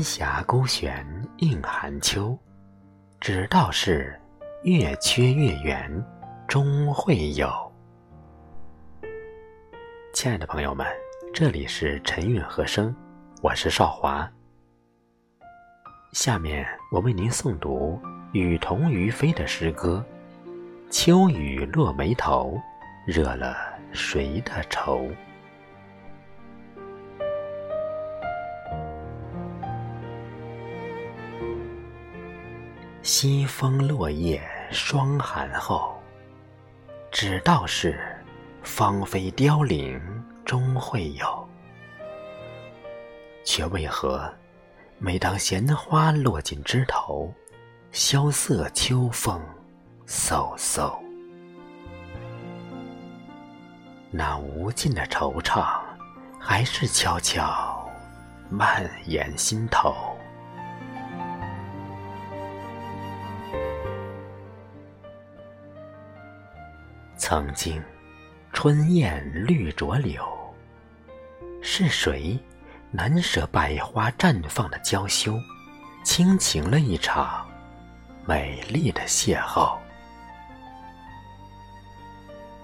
烟霞孤悬映寒秋，只道是月缺月圆终会有。亲爱的朋友们，这里是陈韵和声，我是少华。下面我为您诵读雨桐于飞的诗歌《秋雨落眉头》，惹了谁的愁？西风落叶霜寒后，只道是芳菲凋零终会有。却为何每当闲花落尽枝头，萧瑟秋风飕飕，那无尽的惆怅还是悄悄蔓延心头。曾经，春燕绿着柳，是谁难舍百花绽放的娇羞，倾情了一场美丽的邂逅？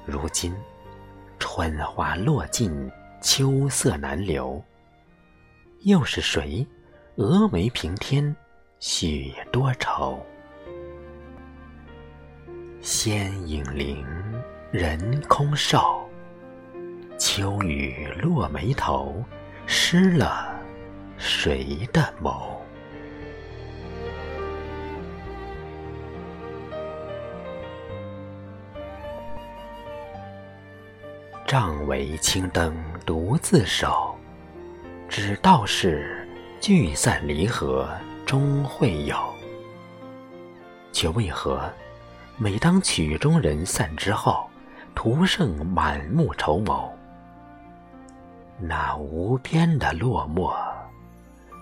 如今，春花落尽，秋色难留，又是谁蛾眉平添许多愁？仙影灵。人空瘦，秋雨落眉头，湿了谁的眸？帐围青灯独自守，只道是聚散离合终会有。却为何每当曲终人散之后？徒剩满目愁眸，那无边的落寞，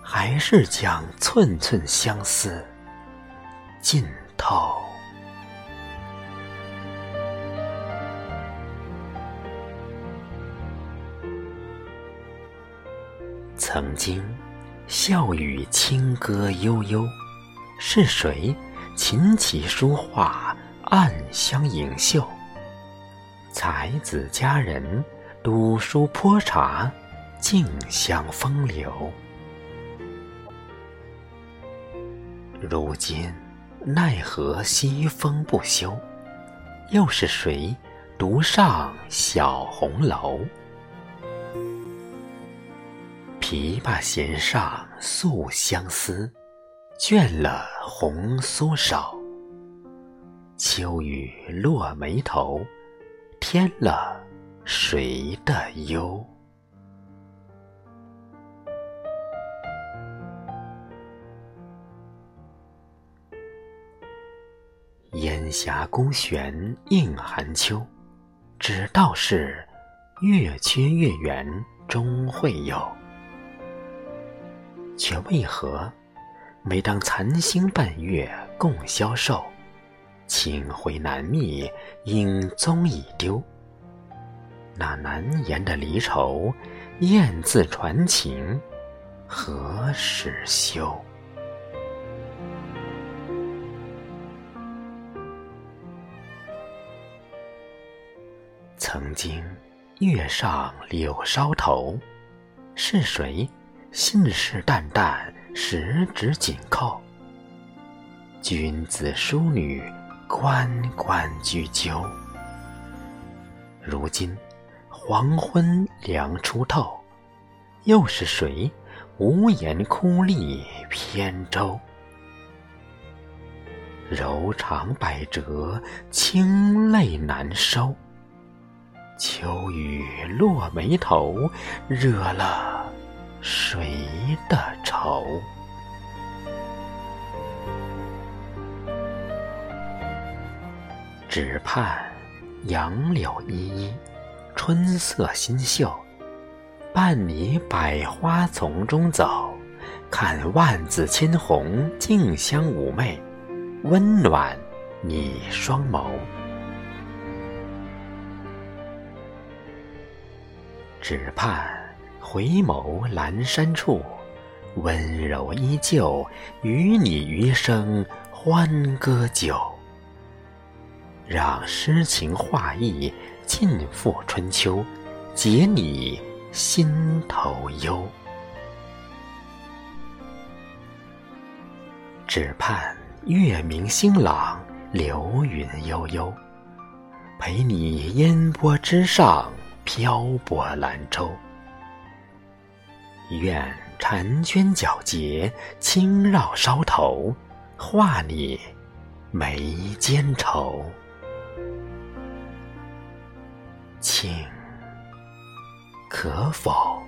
还是将寸寸相思浸透。曾经，笑语轻歌悠悠，是谁琴棋书画暗香盈袖？才子佳人，读书泼茶，竞相风流。如今奈何西风不休？又是谁独上小红楼？琵琶弦上诉相思，倦了红酥手。秋雨落眉头。添了谁的忧？烟霞孤悬映寒秋，只道是月缺月圆终会有。却为何每当残星伴月共消瘦？情回难觅，影踪已丢。那难言的离愁，雁字传情，何时休？曾经月上柳梢头，是谁信誓旦旦，十指紧扣？君子淑女。关关雎鸠，如今黄昏凉初透，又是谁无言哭立扁舟？柔肠百折，清泪难收。秋雨落眉头，惹了谁的愁？只盼杨柳依依，春色新秀，伴你百花丛中走，看万紫千红竞相妩媚，温暖你双眸。只盼回眸阑珊处，温柔依旧，与你余生欢歌酒。让诗情画意尽付春秋，解你心头忧。只盼月明星朗，流云悠悠，陪你烟波之上漂泊兰舟。愿婵娟皎洁，轻绕梢头，化你眉间愁。卿可否？